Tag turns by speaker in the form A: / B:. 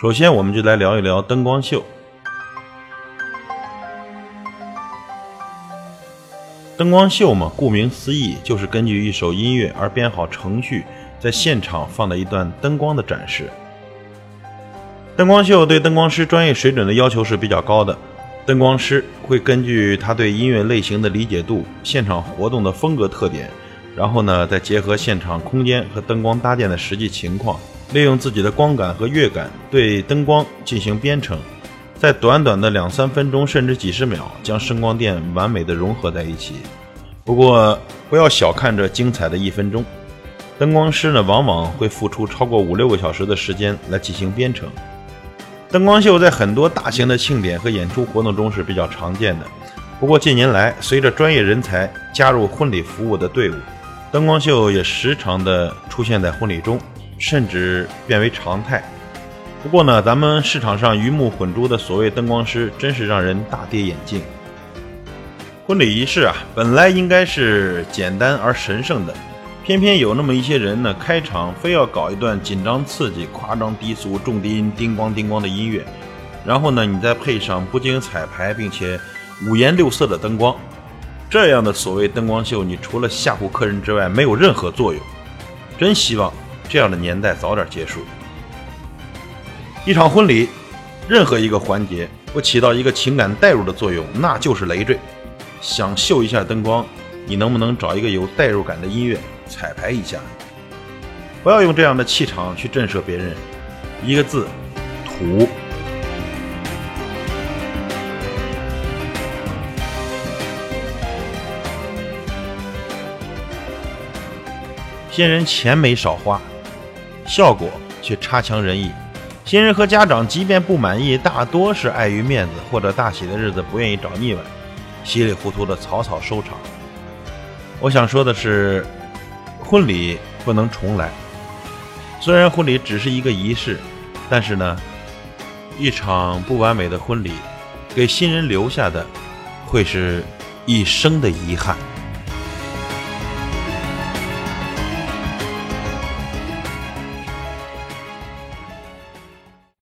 A: 首先，我们就来聊一聊灯光秀。灯光秀嘛，顾名思义，就是根据一首音乐而编好程序，在现场放的一段灯光的展示。灯光秀对灯光师专业水准的要求是比较高的，灯光师会根据他对音乐类型的理解度、现场活动的风格特点，然后呢，再结合现场空间和灯光搭建的实际情况。利用自己的光感和乐感对灯光进行编程，在短短的两三分钟甚至几十秒，将声光电完美的融合在一起。不过，不要小看这精彩的一分钟，灯光师呢往往会付出超过五六个小时的时间来进行编程。灯光秀在很多大型的庆典和演出活动中是比较常见的。不过近年来，随着专业人才加入婚礼服务的队伍，灯光秀也时常的出现在婚礼中。甚至变为常态。不过呢，咱们市场上鱼目混珠的所谓灯光师，真是让人大跌眼镜。婚礼仪式啊，本来应该是简单而神圣的，偏偏有那么一些人呢，开场非要搞一段紧张刺激、夸张低俗、重低音、叮咣叮咣的音乐，然后呢，你再配上不经彩排并且五颜六色的灯光，这样的所谓灯光秀，你除了吓唬客人之外，没有任何作用。真希望。这样的年代早点结束。一场婚礼，任何一个环节不起到一个情感代入的作用，那就是累赘。想秀一下灯光，你能不能找一个有代入感的音乐彩排一下？不要用这样的气场去震慑别人。一个字，土。新人钱没少花。效果却差强人意，新人和家长即便不满意，大多是碍于面子或者大喜的日子不愿意找腻歪，稀里糊涂的草草收场。我想说的是，婚礼不能重来。虽然婚礼只是一个仪式，但是呢，一场不完美的婚礼，给新人留下的会是一生的遗憾。